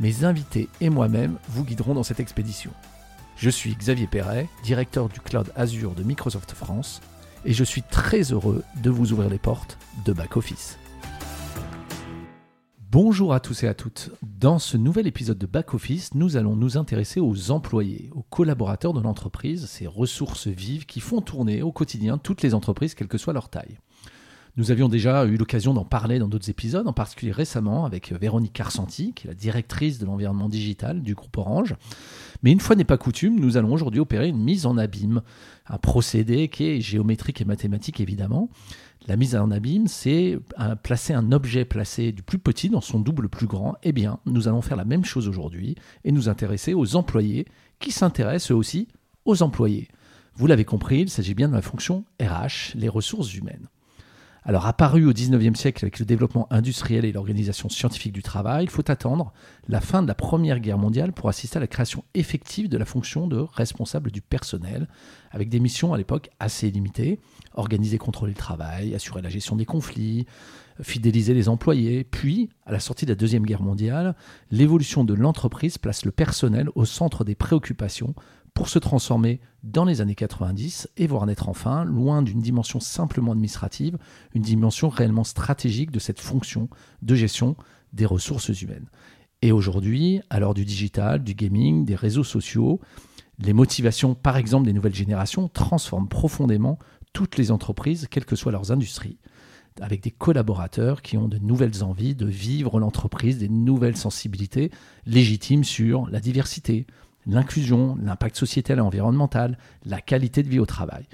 mes invités et moi-même vous guiderons dans cette expédition. Je suis Xavier Perret, directeur du cloud Azure de Microsoft France, et je suis très heureux de vous ouvrir les portes de Back Office. Bonjour à tous et à toutes. Dans ce nouvel épisode de Back Office, nous allons nous intéresser aux employés, aux collaborateurs de l'entreprise, ces ressources vives qui font tourner au quotidien toutes les entreprises, quelle que soit leur taille. Nous avions déjà eu l'occasion d'en parler dans d'autres épisodes, en particulier récemment avec Véronique Carsanti, qui est la directrice de l'environnement digital du groupe Orange. Mais une fois n'est pas coutume, nous allons aujourd'hui opérer une mise en abîme, un procédé qui est géométrique et mathématique évidemment, la mise en abîme, c'est placer un objet placé du plus petit dans son double plus grand. Eh bien, nous allons faire la même chose aujourd'hui et nous intéresser aux employés qui s'intéressent eux aussi aux employés. Vous l'avez compris, il s'agit bien de la fonction RH, les ressources humaines. Alors apparu au 19e siècle avec le développement industriel et l'organisation scientifique du travail, il faut attendre la fin de la Première Guerre mondiale pour assister à la création effective de la fonction de responsable du personnel, avec des missions à l'époque assez limitées, organiser, contrôler le travail, assurer la gestion des conflits, fidéliser les employés. Puis, à la sortie de la Deuxième Guerre mondiale, l'évolution de l'entreprise place le personnel au centre des préoccupations pour se transformer dans les années 90 et voir naître enfin, loin d'une dimension simplement administrative, une dimension réellement stratégique de cette fonction de gestion des ressources humaines. Et aujourd'hui, à l'heure du digital, du gaming, des réseaux sociaux, les motivations, par exemple, des nouvelles générations transforment profondément toutes les entreprises, quelles que soient leurs industries, avec des collaborateurs qui ont de nouvelles envies de vivre l'entreprise, des nouvelles sensibilités légitimes sur la diversité, l'inclusion, l'impact sociétal et environnemental, la qualité de vie au travail.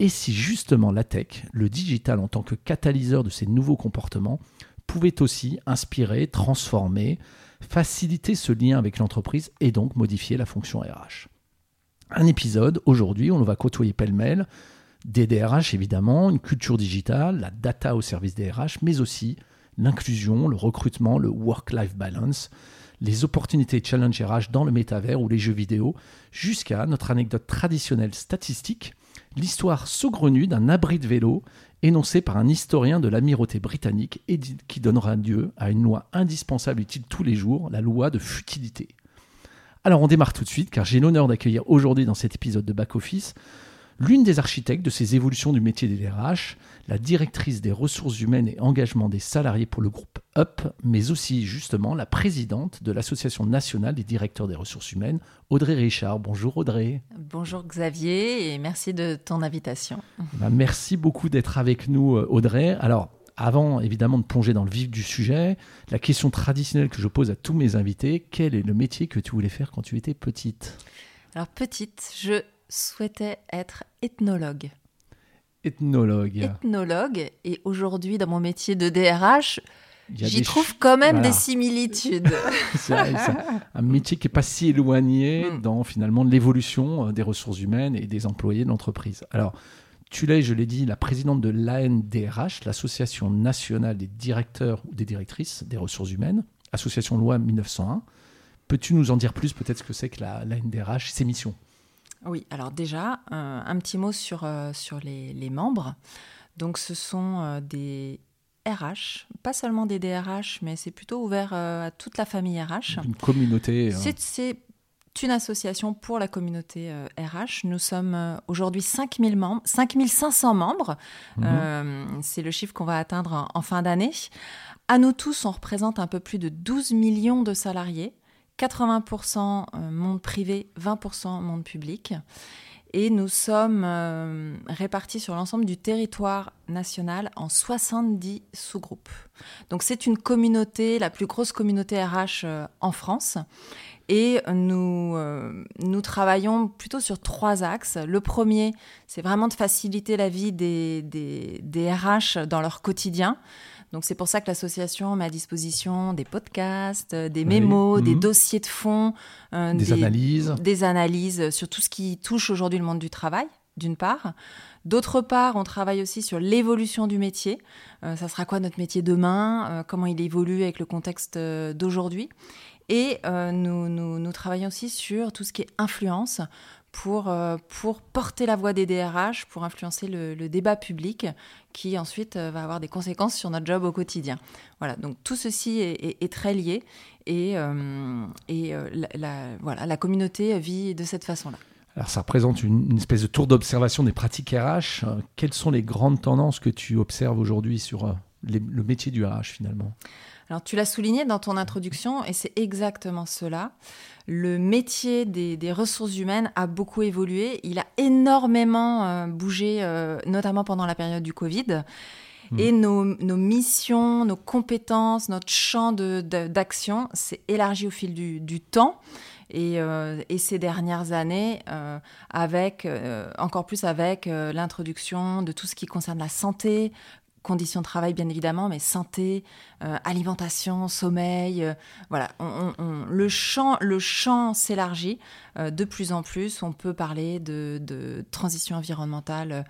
Et si justement la tech, le digital en tant que catalyseur de ces nouveaux comportements, pouvait aussi inspirer, transformer, faciliter ce lien avec l'entreprise et donc modifier la fonction RH. Un épisode aujourd'hui, on va côtoyer pêle-mêle des DRH évidemment, une culture digitale, la data au service des RH, mais aussi l'inclusion, le recrutement, le work-life balance, les opportunités challenge RH dans le métavers ou les jeux vidéo, jusqu'à notre anecdote traditionnelle statistique, l'histoire saugrenue d'un abri de vélo énoncé par un historien de l'amirauté britannique et qui donnera lieu à une loi indispensable utile tous les jours, la loi de futilité. Alors on démarre tout de suite car j'ai l'honneur d'accueillir aujourd'hui dans cet épisode de Back Office l'une des architectes de ces évolutions du métier des DRH, la directrice des ressources humaines et engagement des salariés pour le groupe UP, mais aussi justement la présidente de l'Association nationale des directeurs des ressources humaines, Audrey Richard. Bonjour Audrey. Bonjour Xavier et merci de ton invitation. Bah, merci beaucoup d'être avec nous euh, Audrey. Alors, avant évidemment de plonger dans le vif du sujet, la question traditionnelle que je pose à tous mes invités, quel est le métier que tu voulais faire quand tu étais petite? Alors petite, je souhaitait être ethnologue. Ethnologue. Ethnologue. Et aujourd'hui, dans mon métier de DRH, j'y trouve quand même des similitudes. c'est un métier qui n'est pas si éloigné hmm. dans finalement l'évolution euh, des ressources humaines et des employés de l'entreprise. Alors, tu l'es, je l'ai dit, la présidente de l'ANDRH, l'Association nationale des directeurs ou des directrices des ressources humaines, association loi 1901. Peux-tu nous en dire plus? Peut-être ce que c'est que l'ANDRH, ses missions? Oui, alors déjà, un petit mot sur, euh, sur les, membres. Donc ce sont euh, des RH, pas seulement des DRH, mais c'est plutôt ouvert euh, à toute la famille RH. Une communauté. C'est une association pour la communauté RH. Nous sommes aujourd'hui 5000 membres, 5500 membres. Mhm. c'est le chiffre qu'on va atteindre en fin d'année. À nous tous, on représente un peu plus de 12 millions de salariés. 80% euh, monde privé, 20% monde public. Et nous sommes euh, répartis sur l'ensemble du territoire national en 70 sous-groupes. Donc c'est une communauté, la plus grosse communauté RH euh, en France. Et nous, nous travaillons plutôt sur trois axes. Le premier, c'est vraiment de faciliter la vie des, des, des RH dans leur quotidien. Donc c'est pour ça que l'association met à disposition des podcasts, euh, des mémos, des mhm. dossiers de fond, euh, des, analyses, des analyses sur tout ce qui touche aujourd'hui le monde du travail, d'une part. D'autre part, on travaille aussi sur l'évolution du métier. Euh, ça sera quoi notre métier demain? Comment il évolue avec le contexte d'aujourd'hui? Et nous, nous, travaillons aussi sur tout ce qui est influence pour, euh, pour porter la voix des DRH, pour influencer le, débat public qui ensuite euh, va avoir des conséquences sur notre job au quotidien. Voilà, donc tout ceci est, très lié et, euh, et la, voilà, la communauté vit de cette façon-là. Alors ça représente une, espèce de tour d'observation des pratiques RH. Quelles sont les grandes tendances que tu observes aujourd'hui sur le métier du RH finalement? Alors tu l'as souligné dans ton introduction et c'est exactement cela. Le métier des, ressources humaines a beaucoup évolué. Il a énormément euh, bougé, euh, notamment pendant la période du Covid. Hmm. Et nos, missions, nos compétences, notre champ d'action s'est élargi au fil du, temps. Et, euh, et, ces dernières années, avec encore plus avec l'introduction de tout ce qui concerne la santé, conditions de travail bien évidemment, mais santé, euh, alimentation, sommeil, euh, voilà, le champ, le champ s'élargit euh, de plus en plus. On peut parler de, transition environnementale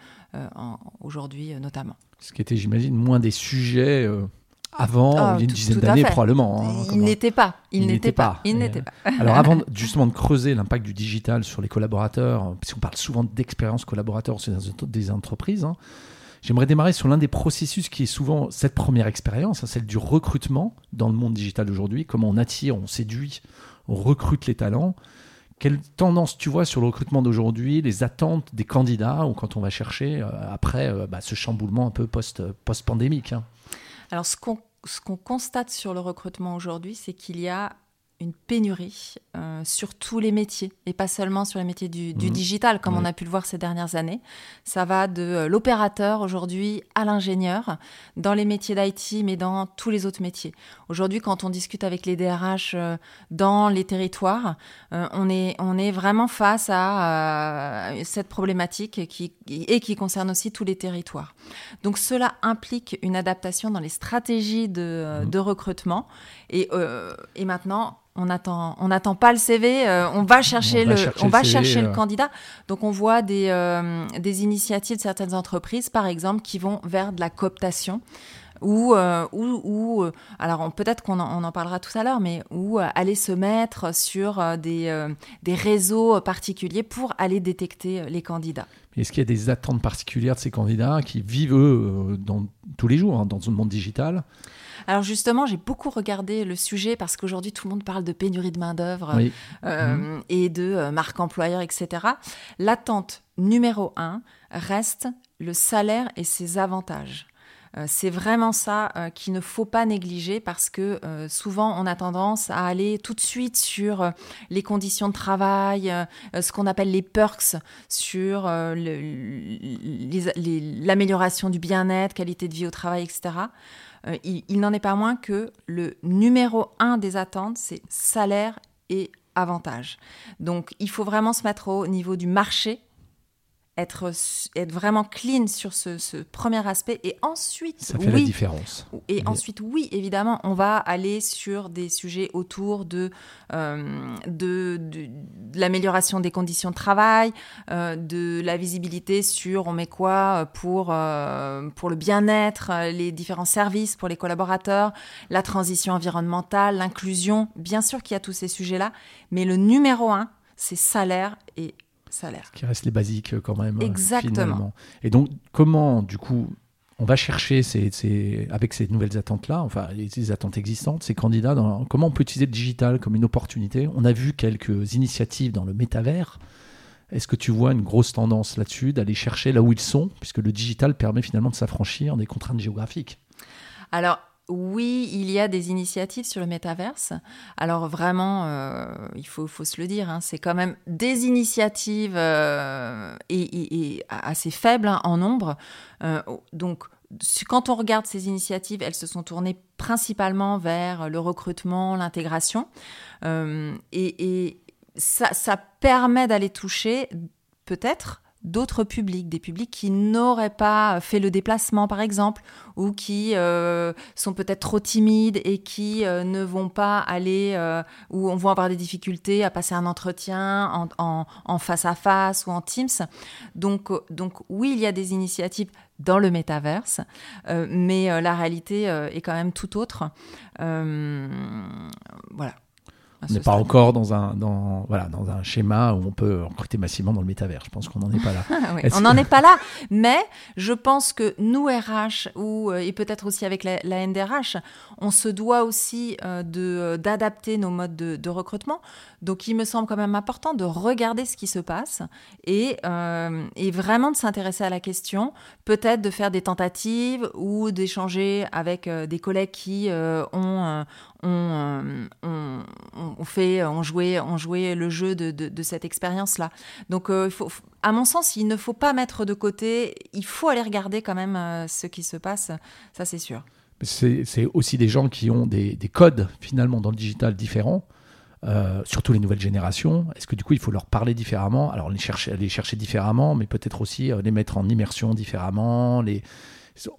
aujourd'hui notamment. Ce qui était, j'imagine, moins des sujets avant ah, une dizaine d'années probablement. Hein, il n'était pas. Il, n'était pas. Il n'était pas. Alors avant justement de creuser l'impact du digital sur les collaborateurs, puisqu'on parle souvent d'expérience collaborateur des entreprises. Hein, J'aimerais démarrer sur l'un des processus qui est souvent cette première expérience, hein, celle du recrutement dans le monde digital d'aujourd'hui, comment on attire, on séduit, on recrute les talents. Quelle tendance tu vois sur le recrutement d'aujourd'hui, les attentes des candidats ou quand on va chercher euh, après euh, bah, ce chamboulement un peu post-pandémique hein? Alors ce qu'on constate sur le recrutement aujourd'hui, c'est qu'il y a une pénurie euh, sur tous les métiers et pas seulement sur les métiers du, mhm. digital comme on a pu le voir ces dernières années. Ça va de euh, l'opérateur aujourd'hui à l'ingénieur dans les métiers d'IT mais dans tous les autres métiers. Aujourd'hui quand on discute avec les DRH euh, dans les territoires, on, est, on est vraiment face à cette problématique qui, et qui concerne aussi tous les territoires. Donc cela implique une adaptation dans les stratégies de, mhm. de recrutement et, et maintenant on attend, on n'attend pas le CV, euh, on va chercher le, on va chercher le euh. candidat. Donc on voit des, euh, des initiatives de certaines entreprises, par exemple, qui vont vers de la cooptation. Ou, ou, alors peut-être qu'on en, on en parlera tout à l'heure, mais où aller se mettre sur des, des réseaux particuliers pour aller détecter les candidats. Est-ce qu'il y a des attentes particulières de ces candidats qui vivent eux dans, tous les jours hein, dans un monde digital? Alors justement, j'ai beaucoup regardé le sujet parce qu'aujourd'hui tout le monde parle de pénurie de main d'œuvre euh, mhm. et de euh, marque employeur, etc. L'attente numéro un reste le salaire et ses avantages. Euh, c'est vraiment ça qu'il ne faut pas négliger parce que souvent on a tendance à aller tout de suite sur les conditions de travail, ce qu'on appelle les perks, sur l'amélioration du bien-être, qualité de vie au travail, etc. Euh, il, n'en est pas moins que le numéro un des attentes, c'est salaire et avantage. Donc il faut vraiment se mettre au niveau du marché être, être vraiment clean sur ce, premier aspect. Et ensuite, ça fait la différence. Et ensuite, oui, évidemment, on va aller sur des sujets autour de, euh, de, l'amélioration des conditions de travail, euh, de la visibilité sur on met quoi pour, euh, pour le bien-être, les différents services pour les collaborateurs, la transition environnementale, l'inclusion. Bien sûr qu'il y a tous ces sujets-là, mais le numéro un, c'est salaire et salaire. Qui reste les basiques euh, quand même. Euh, Exactement. Et donc, comment, du coup, on va chercher ces, avec ces nouvelles attentes-là, enfin, ces attentes existantes, ces candidats, dans, comment on peut utiliser le digital comme une opportunité? On a vu quelques initiatives dans le métavers. Est-ce que tu vois une grosse tendance là-dessus, d'aller chercher là où ils sont, puisque le digital permet finalement de s'affranchir des contraintes géographiques Alors, oui, il y a des initiatives sur le métaverse. Alors vraiment, euh, il faut, se le dire, hein, c'est quand même des initiatives euh, et, assez faibles hein, en nombre. Euh, donc quand on regarde ces initiatives, elles se sont tournées principalement vers le recrutement, l'intégration. et, ça, ça permet d'aller toucher peut-être d'autres publics, des publics qui n'auraient pas fait le déplacement par exemple, ou qui euh, sont peut-être trop timides et qui euh, ne vont pas aller, euh, ou on va avoir des difficultés à passer un entretien en, face à face ou en Teams. Donc, donc oui, il y a des initiatives dans le métaverse, mais la réalité est quand même tout autre. voilà. On n'est pas encore dans un, dans, voilà, dans un schéma où on peut recruter massivement dans le métavers. Je pense qu'on n'en est pas là. on n'en est pas là. Mais je pense que nous, RH, ou, euh, et peut-être aussi avec la, NDRH, on se doit aussi euh, de, d'adapter nos modes de, recrutement. Donc, il me semble quand même important de regarder ce qui se passe et, euh, et vraiment de s'intéresser à la question. Peut-être de faire des tentatives ou d'échanger avec des collègues qui ont, on, fait, on jouait, on jouait le jeu de, cette expérience-là. Donc, euh, à mon sens, il ne faut pas mettre de côté, il faut aller regarder quand même euh, ce qui se passe, ça c'est sûr. C'est aussi des gens qui ont des, codes finalement dans le digital différents. Euh, surtout les nouvelles générations Est-ce que du coup il faut leur parler différemment? Alors les chercher, différemment, mais peut-être aussi les mettre en immersion différemment,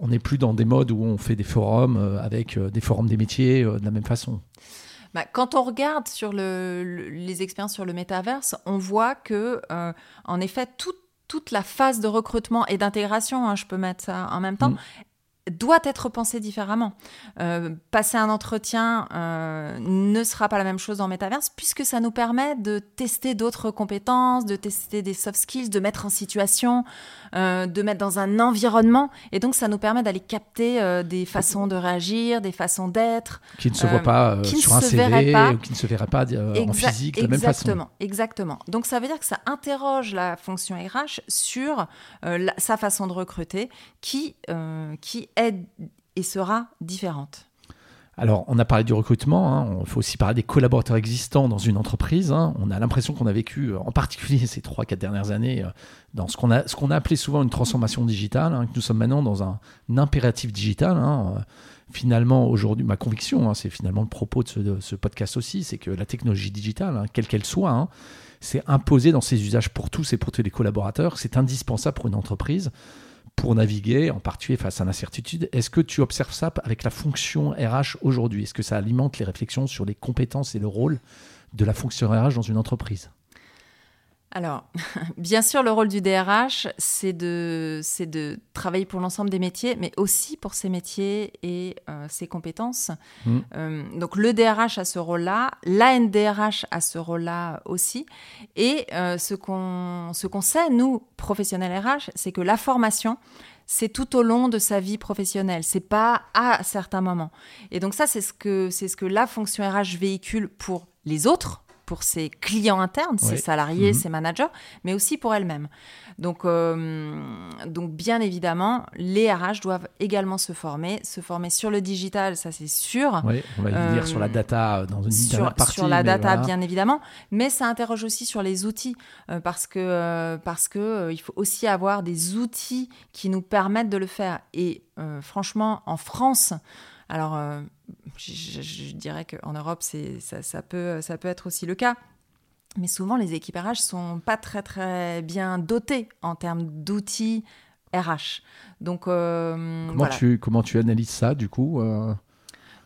on n'est plus dans des modes où on fait des forums euh, avec euh, des forums des métiers euh, de la même façon. Bah, quand on regarde sur les expériences sur le métaverse, on voit que, en effet, toute la phase de recrutement et d'intégration, hein, je peux mettre ça en même temps, mm doit être pensé différemment. Euh, passer un entretien euh, ne sera pas la même chose en métaverse puisque ça nous permet de tester d'autres compétences, de tester des soft skills, de mettre en situation, euh, de mettre dans un environnement. Et donc, ça nous permet d'aller capter des façons de réagir, des façons d'être. Qui ne se voient pas sur un CV ou qui ne se verraient pas en physique de la même façon. Exactement, exactement. Donc, ça veut dire que ça interroge la fonction RH sur sa façon de recruter qui, qui est et sera différente. Alors, on a parlé du recrutement, hein. il faut aussi parler des collaborateurs existants dans une entreprise. Hein. On a l'impression qu'on a vécu, euh, en particulier ces 3-4 dernières années, euh, dans ce qu'on a, ce a appelé souvent une transformation digitale, hein, que nous sommes maintenant dans un, impératif digital. Euh, finalement, aujourd'hui, ma conviction, c'est finalement le propos de ce, de ce podcast aussi, c'est que la technologie digitale, quelle qu'elle soit, c'est imposé dans ses usages pour tous et pour tous les collaborateurs. C'est indispensable pour une entreprise pour naviguer, en particulier face à l'incertitude. Est-ce que tu observes ça avec la fonction RH aujourd'hui? Est-ce que ça alimente les réflexions sur les compétences et le rôle de la fonction RH dans une entreprise? Alors, bien sûr, le rôle du DRH, c'est de, c'est de travailler pour l'ensemble des métiers, mais aussi pour ces métiers et euh, ses compétences. Mmh. Euh, donc, le DRH a ce rôle-là, l'ANDRH a ce rôle-là aussi. Et euh, ce, qu'on, ce qu'on sait, nous, professionnels RH, c'est que la formation, c'est tout au long de sa vie professionnelle, c'est pas à certains moments. Et donc ça, c'est ce que c'est ce que la fonction RH véhicule pour les autres, pour ses clients internes, ses salariés, mhm. ses managers, mais aussi pour elle-même. Donc, euh, donc, bien évidemment, les RH doivent également se former, se former sur le digital, ça c'est sûr. Oui, on va dire sur la euh, data dans une sur, partie. Sur la data, bien évidemment, mais ça interroge aussi sur les outils, euh, parce que, parce que il faut aussi avoir des outils qui nous permettent de le faire. Et franchement, en France, alors, euh, je, dirais qu'en Europe, ça, ça, peut, ça peut être aussi le cas. Mais souvent, les équipes RH sont pas très très bien dotées en termes d'outils RH. Donc, euh, comment, tu, comment tu analyses ça du coup euh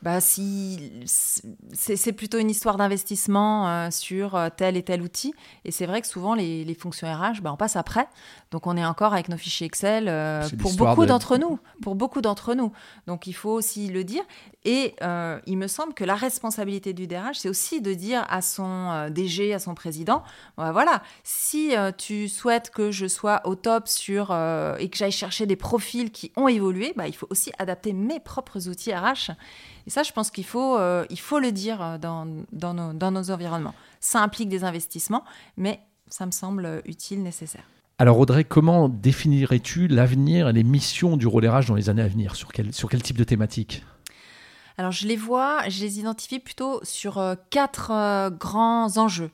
bah, si c'est plutôt une histoire d'investissement euh, sur euh, tel et tel outil. Et c'est vrai que souvent, les, les fonctions RH, bah, on passe après. Donc, on est encore avec nos fichiers Excel euh, pour beaucoup d'entre nous. Pour beaucoup d'entre nous. Donc, il faut aussi le dire. Et il me semble que la responsabilité du DRH, c'est aussi de dire à son DG, à son président, bah, voilà, si tu souhaites que je sois au top sur et que j'aille chercher des profils qui ont évolué, bah, il faut aussi adapter mes propres outils RH. Et ça, je pense qu'il faut, euh, il faut le dire euh, dans, dans, nos, dans nos environnements. Ça implique des investissements, mais ça me semble utile, nécessaire. Alors Audrey, comment définirais-tu l'avenir et les missions du RH dans les années à venir? Sur quel, sur quel type de thématique? Alors je les vois, je les identifie plutôt sur euh, quatre grands enjeux.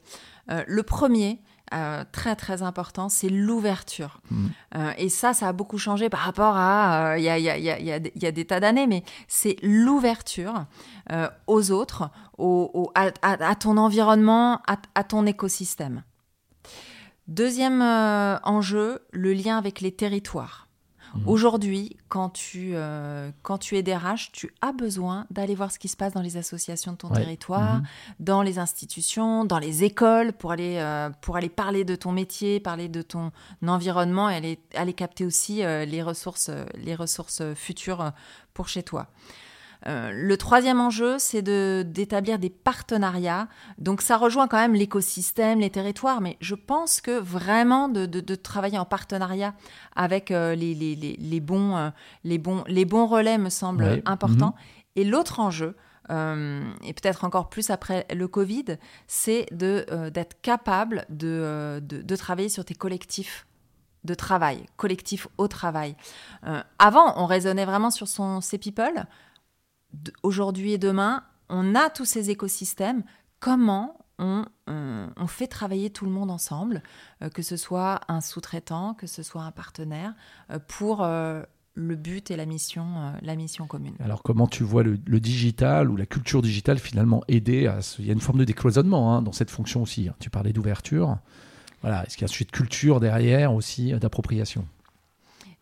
le premier, euh, très très important, c'est l'ouverture. Mmh. Euh, et ça, ça a beaucoup changé par rapport à il y, a, y, a, y, a, des tas d'années, mais c'est l'ouverture aux autres, au, à, à, ton environnement, à, ton écosystème. Deuxième enjeu, le lien avec les territoires. Mhm. Aujourd'hui, quand tu, euh, quand tu es DRH, tu as besoin d'aller voir ce qui se passe dans les associations de ton territoire, mhm. dans les institutions, dans les écoles, pour aller, euh, pour aller parler de ton métier, parler de ton environnement et aller, aller capter aussi euh, les, ressources, les ressources futures pour chez toi. Euh, le troisième enjeu, c'est d'établir des partenariats. Donc ça rejoint quand même l'écosystème, les territoires, mais je pense que vraiment de, travailler en partenariat avec euh, les, les, les, bons, euh, les, bons, les bons relais me semble important. Mhm. Et l'autre enjeu, et peut-être encore plus après le Covid, c'est d'être capable de, de, travailler sur tes collectifs de travail, collectifs au travail. avant, on raisonnait vraiment sur son C People aujourd'hui et demain, on a tous ces écosystèmes. Comment on, fait travailler tout le monde ensemble, euh, que ce soit un sous-traitant, que ce soit un partenaire, euh, pour euh, le but et la mission, la mission commune. Alors comment tu vois le, digital ou la culture digitale finalement aider à... Il y a une forme de décloisonnement hein, dans cette fonction aussi. Hein. Tu parlais d'ouverture. Voilà. Est-ce qu'il y a un sujet de culture derrière aussi, d'appropriation?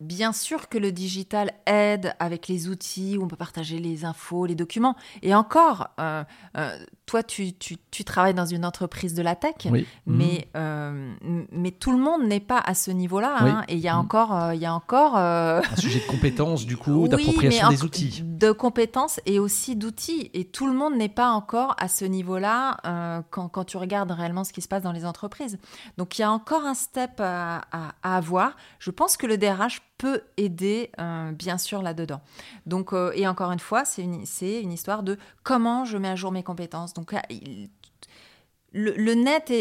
Bien sûr que le digital aide avec les outils où on peut partager les infos, les documents. Et encore, euh, euh, toi, tu, tu, tu, travailles dans une entreprise de la tech, mais, mhm. euh, mais tout le monde n'est pas à ce niveau-là. Hein. et il y a mhm. encore... il y a encore Un sujet de compétences, du coup, d'appropriation des outils. De compétences et aussi d'outils. Et tout le monde n'est pas encore à ce niveau-là quand, quand, tu regardes réellement ce qui se passe dans les entreprises. Donc, il y a encore un step à, à avoir. Je pense que le DRH peut aider euh, bien sûr là-dedans. Donc, euh, et encore une fois, c'est une, une histoire de comment je mets à jour mes compétences. Donc, le, net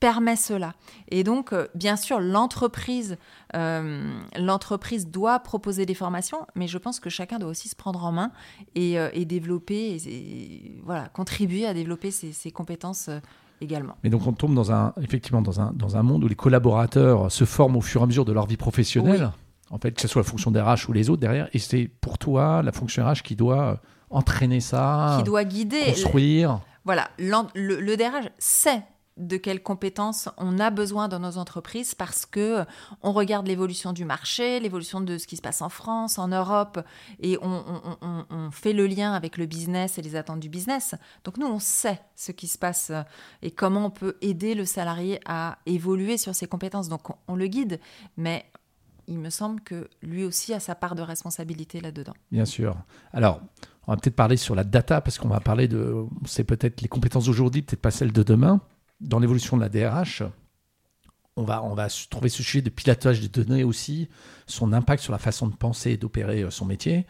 permet cela. Et donc, euh, bien sûr, l'entreprise, l'entreprise doit proposer des formations, mais je pense que chacun doit aussi se prendre en main et, développer, et, voilà, contribuer à développer ses, compétences également. Mais donc on tombe dans un, effectivement dans un, dans un monde où les collaborateurs se forment au fur et à mesure de leur vie professionnelle en fait, que ce soit la fonction RH ou les autres derrière. Et c'est pour toi la fonction RH qui doit entraîner ça, qui doit guider, construire. Voilà, le, le DRH sait de quelles compétences on a besoin dans nos entreprises parce que on regarde l'évolution du marché, l'évolution de ce qui se passe en France, en Europe, et on, on, fait le lien avec le business et les attentes du business. Donc nous, on sait ce qui se passe et comment on peut aider le salarié à évoluer sur ses compétences. Donc on le guide, mais il me semble que lui aussi a sa part de responsabilité là-dedans. Bien sûr. Alors, on va peut-être parler sur la data, parce qu'on va parler de, c'est peut-être les compétences d'aujourd'hui, peut-être pas celles de demain. Dans l'évolution de la DRH, on va, on va trouver ce sujet de pilotage des données aussi, son impact sur la façon de penser et d'opérer euh, son métier.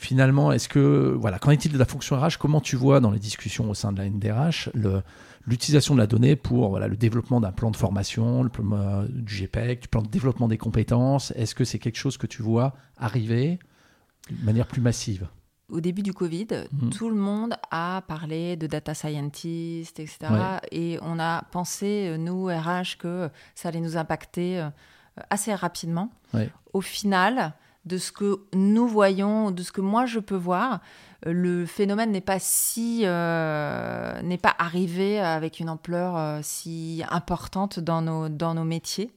Finalement, est-ce que, voilà, qu'en est-il de la fonction RH? Comment tu vois dans les discussions au sein de la NDRH l'utilisation de la donnée pour voilà, le développement d'un plan de formation, le plan euh, du GPEC, du plan de développement des compétences? Est-ce que c'est quelque chose que tu vois arriver de manière plus massive? Au début du Covid, mhm. tout le monde a parlé de data scientist, etc. Et on a pensé, euh, nous, RH, que ça allait nous impacter euh, assez rapidement. Au final, de ce que nous voyons, de ce que moi je peux voir, le phénomène n'est pas si euh, n'est pas arrivé avec une ampleur euh, si importante dans nos dans nos métiers.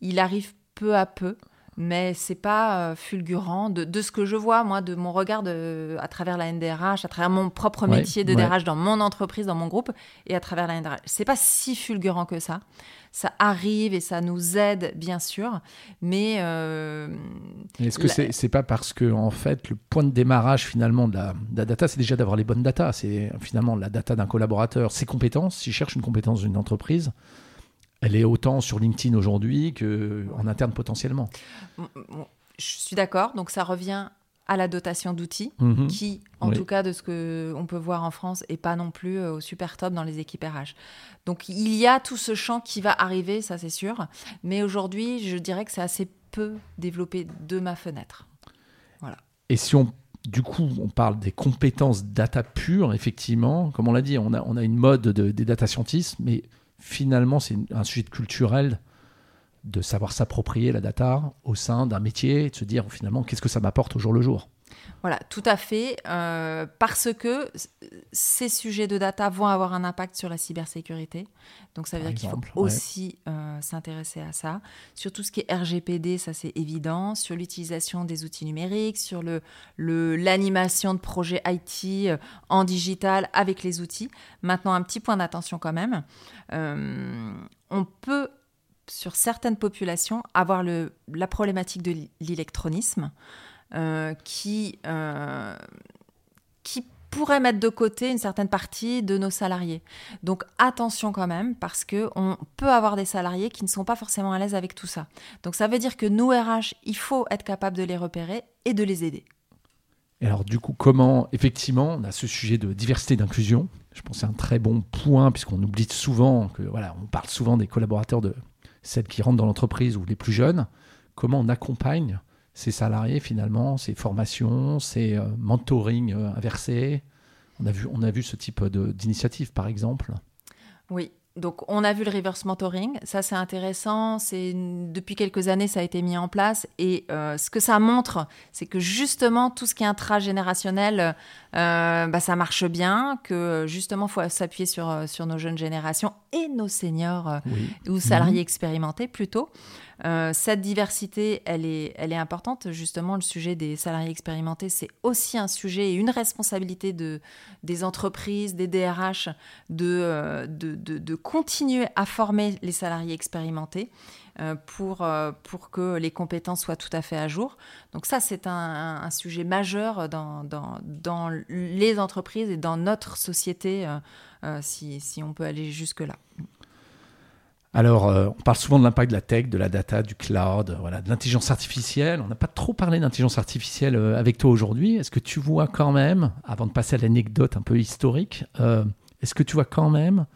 Il arrive peu à peu, mais c'est pas euh, fulgurant de, de, ce que je vois moi de mon regard de, à travers la NDRH, à travers mon propre métier de DRH dans mon entreprise, dans mon groupe et à travers la NDRH. C'est pas si fulgurant que ça ça arrive et ça nous aide, bien sûr. Mais. Euh, Est-ce que c'est n'est pas parce que, en fait, le point de démarrage, finalement, de la, data, c'est déjà d'avoir les bonnes data. C'est finalement la data d'un collaborateur, ses compétences. S'il cherche une compétence d'une entreprise, elle est autant sur LinkedIn aujourd'hui qu'en interne potentiellement. Je suis d'accord. Donc, ça revient à la dotation d'outils, mhm. qui, en tout cas de ce que on peut voir en France, est pas non plus euh, au super top dans les équipes RH. Donc il y a tout ce champ qui va arriver, ça c'est sûr. Mais aujourd'hui, je dirais que c'est assez peu développé de ma fenêtre. Voilà. Et si on du coup, on parle des compétences data pures, effectivement. Comme on l'a dit, on a, on a une mode de, des data scientists, mais finalement, c'est un sujet culturel de savoir s'approprier la data au sein d'un métier et de se dire finalement qu'est-ce que ça m'apporte au jour le jour? Voilà, tout à fait, euh, parce que ces sujets de data vont avoir un impact sur la cybersécurité. Donc ça veut dire qu'il faut aussi euh, s'intéresser à ça. Sur tout ce qui est RGPD, ça c'est évident. Sur l'utilisation des outils numériques, sur l'animation le, de projets IT euh, en digital avec les outils. Maintenant, un petit point d'attention quand même. on peut sur certaines populations avoir le, la problématique de l'électronisme. Euh, qui, euh, qui pourrait mettre de côté une certaine partie de nos salariés. Donc attention quand même, parce qu'on peut avoir des salariés qui ne sont pas forcément à l'aise avec tout ça. Donc ça veut dire que nous, RH, il faut être capable de les repérer et de les aider. Et alors du coup, comment, effectivement, on a ce sujet de diversité d'inclusion. Je pense que c'est un très bon point, puisqu'on oublie souvent que, voilà, on parle souvent des collaborateurs de celles qui rentrent dans l'entreprise ou les plus jeunes. Comment on accompagne ces salariés finalement, ces formations, ces euh, mentoring euh, inversés. On a vu, on a vu ce type d'initiative par exemple. Oui, donc, on a vu le reverse mentoring. Ça, c'est intéressant. C'est depuis quelques années, ça a été mis en place. Et euh, ce que ça montre, c'est que justement, tout ce qui est intragénérationnel, euh, bah, ça marche bien. Que justement, faut s'appuyer sur, euh, sur nos jeunes générations et nos seniors ou salariés mhm. expérimentés plutôt. cette diversité, elle est, elle est importante. Justement, le sujet des salariés expérimentés, c'est aussi un sujet et une responsabilité de, des entreprises, des DRH, de, de, de, de continuer à former les salariés expérimentés euh, pour, euh, pour que les compétences soient tout à fait à jour. Donc ça, c'est un, sujet majeur dans, les entreprises et dans notre société, euh, si, si, on peut aller jusque-là. Alors, on parle souvent de l'impact de la tech, de la data, du cloud, voilà, de l'intelligence artificielle. On n'a pas trop parlé d'intelligence artificielle avec toi aujourd'hui. Est-ce que tu vois quand même, avant de passer à l'anecdote un peu historique, est-ce que tu vois quand même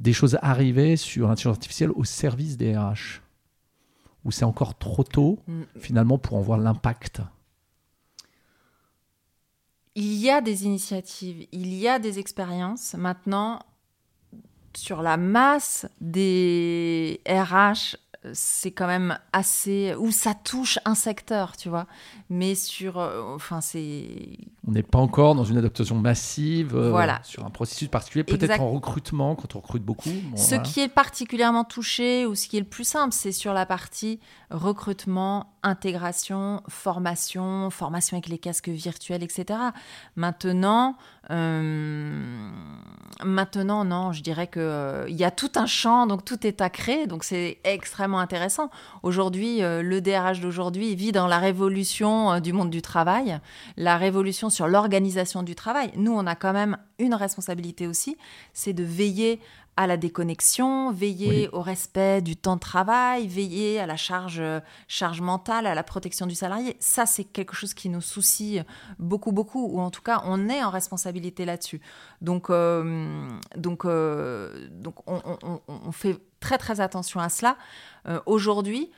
des choses arriver sur l'intelligence artificielle au service des RH Ou c'est encore trop tôt, mm. finalement, pour en voir l'impact Il y a des initiatives, il y a des expériences. Maintenant, sur la masse des RH c'est quand même assez où ça touche un secteur, tu vois. Mais sur, euh, enfin c'est. On n'est pas encore dans une adaptation massive. Euh, voilà. Sur un processus particulier, peut-être en recrutement quand on recrute beaucoup. ce qui est particulièrement touché ou ce qui est le plus simple, c'est sur la partie recrutement, intégration, formation, formation avec les casques virtuels, etc. Maintenant, euh, maintenant, non, je dirais qu'il il y a tout un champ, donc tout est à créer, donc c'est extrêmement intéressant. Aujourd'hui, euh, le DRH d'aujourd'hui vit dans la révolution euh, du monde du travail, la révolution sur l'organisation du travail. Nous, on a quand même une responsabilité aussi, c'est de veiller à la déconnexion, veiller au respect du temps de travail, veiller à la charge, euh, charge mentale, à la protection du salarié. Ça, c'est quelque chose qui nous soucie beaucoup, beaucoup, ou en tout cas, on est en responsabilité là-dessus. Donc, donc, donc on, fait très, très attention à cela. Euh, aujourd'hui,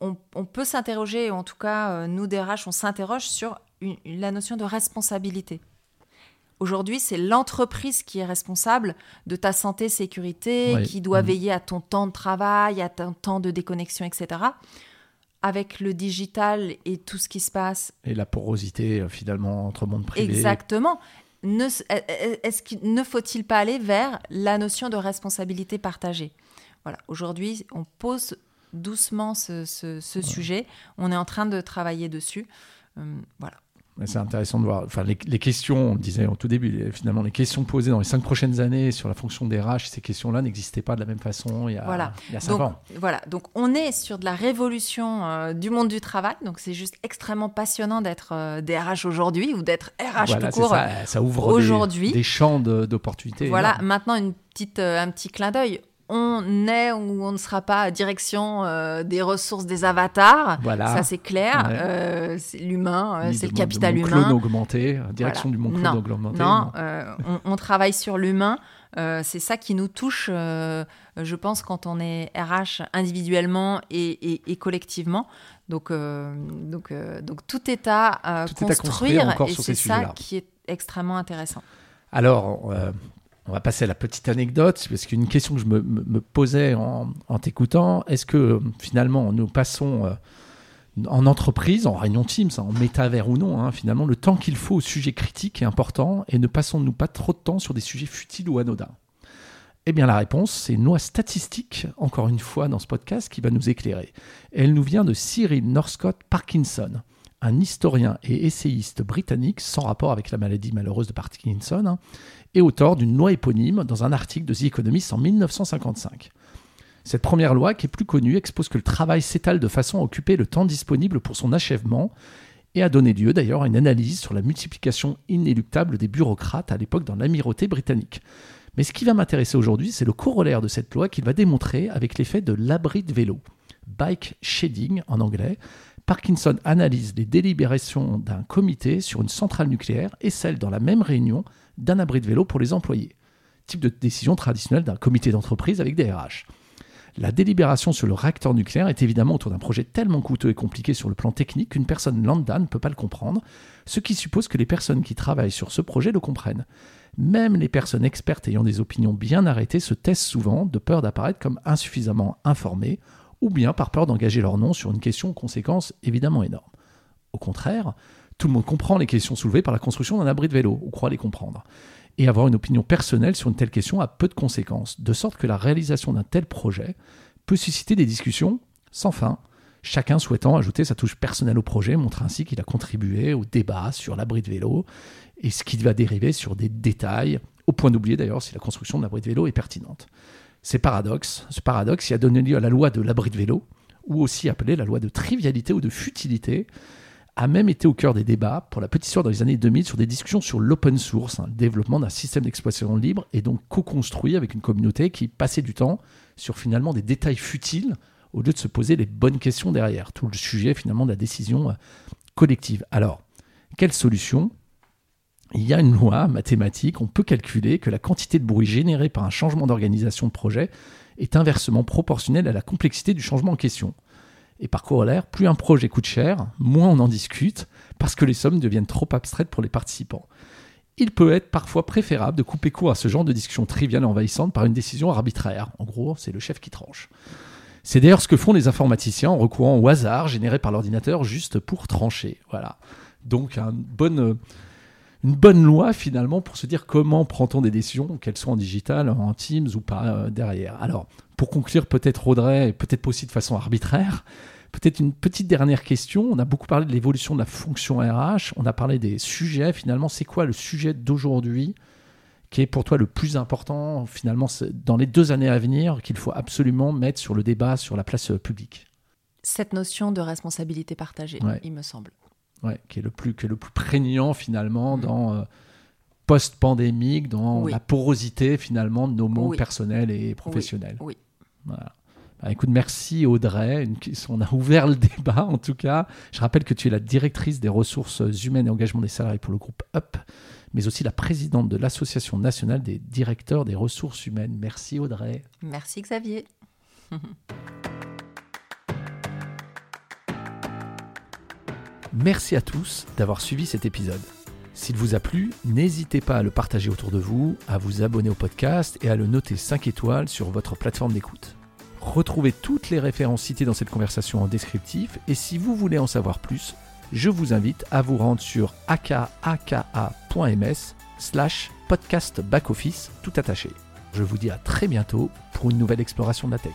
on, peut s'interroger, en tout cas, euh, nous, DRH, on s'interroge sur la notion de responsabilité. Aujourd'hui, c'est l'entreprise qui est responsable de ta santé, sécurité, qui doit mmh. veiller à ton temps de travail, à ton temps de déconnexion, etc. Avec le digital et tout ce qui se passe. Et la porosité, euh, finalement, entre monde privé. Exactement. Est-ce qu'il ne faut-il pas aller vers la notion de responsabilité partagée? Voilà, aujourd'hui, on pose doucement ce, sujet. On est en train de travailler dessus. Euh, voilà. C'est intéressant de voir. Enfin, les, questions, on disait au tout début, finalement, les questions posées dans les cinq prochaines années sur la fonction des RH, ces questions-là n'existaient pas de la même façon il y a, voilà. cinq ans. Voilà. Donc, on est sur de la révolution euh, du monde du travail. Donc, c'est juste extrêmement passionnant d'être euh, des RH aujourd'hui ou d'être RH tout court ça, ça ouvre aujourd'hui. Des, champs d'opportunités. Voilà. Maintenant, une petite, un petit clin d'œil on est ou on ne sera pas direction euh, des ressources des avatars. Voilà. Ça, c'est clair. Euh, c'est l'humain, euh, c'est le capital de mon humain. Clone augmenté, direction du monde clone augmenté. Non, on, on, travaille sur l'humain. c'est ça qui nous touche, je pense, quand on est RH individuellement et, et, collectivement. Donc, donc, donc tout est à, tout construire, est à construire et c'est ça qui est extrêmement intéressant. Alors, on va passer à la petite anecdote, parce qu'une question que je me, posais en, en t'écoutant, est-ce que euh, finalement nous passons euh, en entreprise, en réunion Teams, en métavers ou non, hein, finalement le temps qu'il faut au sujet critique est important et ne passons-nous pas trop de temps sur des sujets futiles ou anodins? Eh bien la réponse, c'est une loi statistique, encore une fois dans ce podcast, qui va nous éclairer. Elle nous vient de Cyril Northcott Parkinson, un historien et essayiste britannique sans rapport avec la maladie malheureuse de Parkinson, hein, et auteur d'une loi éponyme dans un article de The Economist en 1955. Cette première loi, qui est plus connue, expose que le travail s'étale de façon à occuper le temps disponible pour son achèvement et a donné lieu d'ailleurs à une analyse sur la multiplication inéluctable des bureaucrates à l'époque dans l'amirauté britannique. Mais ce qui va m'intéresser aujourd'hui, c'est le corollaire de cette loi qu'il va démontrer avec l'effet de l'abri de vélo, bike shading en anglais. Parkinson analyse les délibérations d'un comité sur une centrale nucléaire et celle dans la même réunion d'un abri de vélo pour les employés. Type de décision traditionnelle d'un comité d'entreprise avec des RH. La délibération sur le réacteur nucléaire est évidemment autour d'un projet tellement coûteux et compliqué sur le plan technique qu'une personne lambda ne peut pas le comprendre, ce qui suppose que les personnes qui travaillent sur ce projet le comprennent. Même les personnes expertes ayant des opinions bien arrêtées se taisent souvent de peur d'apparaître comme insuffisamment informées ou bien par peur d'engager leur nom sur une question aux conséquences évidemment énormes. Au contraire, tout le monde comprend les questions soulevées par la construction d'un abri de vélo, ou croit les comprendre. Et avoir une opinion personnelle sur une telle question a peu de conséquences, de sorte que la réalisation d'un tel projet peut susciter des discussions sans fin, chacun souhaitant ajouter sa touche personnelle au projet, montre ainsi qu'il a contribué au débat sur l'abri de vélo et ce qui va dériver sur des détails, au point d'oublier d'ailleurs si la construction de l'abri de vélo est pertinente. Ces paradoxes, ce paradoxe a donné lieu à la loi de l'abri de vélo, ou aussi appelée la loi de trivialité ou de futilité, a même été au cœur des débats pour la petite histoire dans les années 2000 sur des discussions sur l'open source, hein, le développement d'un système d'exploitation libre et donc co-construit avec une communauté qui passait du temps sur finalement des détails futiles au lieu de se poser les bonnes questions derrière. Tout le sujet finalement de la décision euh, collective. Alors, quelle solution? Il y a une loi mathématique, on peut calculer que la quantité de bruit générée par un changement d'organisation de projet est inversement proportionnelle à la complexité du changement en question. Et par corollaire, plus un projet coûte cher, moins on en discute, parce que les sommes deviennent trop abstraites pour les participants. Il peut être parfois préférable de couper court à ce genre de discussion triviale et envahissante par une décision arbitraire. En gros, c'est le chef qui tranche. C'est d'ailleurs ce que font les informaticiens en recourant au hasard généré par l'ordinateur juste pour trancher. Voilà. Donc, un bonne, une bonne loi finalement pour se dire comment prend-on des décisions, qu'elles soient en digital, en Teams ou pas euh, derrière. Alors, pour conclure, peut-être Audrey, et peut-être aussi de façon arbitraire, peut-être une petite dernière question. On a beaucoup parlé de l'évolution de la fonction RH, on a parlé des sujets. Finalement, c'est quoi le sujet d'aujourd'hui qui est pour toi le plus important finalement dans les deux années à venir qu'il faut absolument mettre sur le débat, sur la place euh, publique? Cette notion de responsabilité partagée, Ouais. il me semble. ouais, qui, est le plus, qui est le plus prégnant finalement Mm. dans euh, post-pandémique, dans Oui. la porosité finalement de nos mondes Oui. personnels et professionnels. Oui. Voilà. Bah, écoute, merci Audrey. Une- On a ouvert le débat en tout cas. Je rappelle que tu es la directrice des ressources humaines et engagement des salariés pour le groupe UP, mais aussi la présidente de l'Association nationale des directeurs des ressources humaines. Merci Audrey. Merci Xavier. Merci à tous d'avoir suivi cet épisode. S'il vous a plu, n'hésitez pas à le partager autour de vous, à vous abonner au podcast et à le noter 5 étoiles sur votre plateforme d'écoute. Retrouvez toutes les références citées dans cette conversation en descriptif et si vous voulez en savoir plus, je vous invite à vous rendre sur akaka.ms slash podcast backoffice tout attaché. Je vous dis à très bientôt pour une nouvelle exploration de la tech.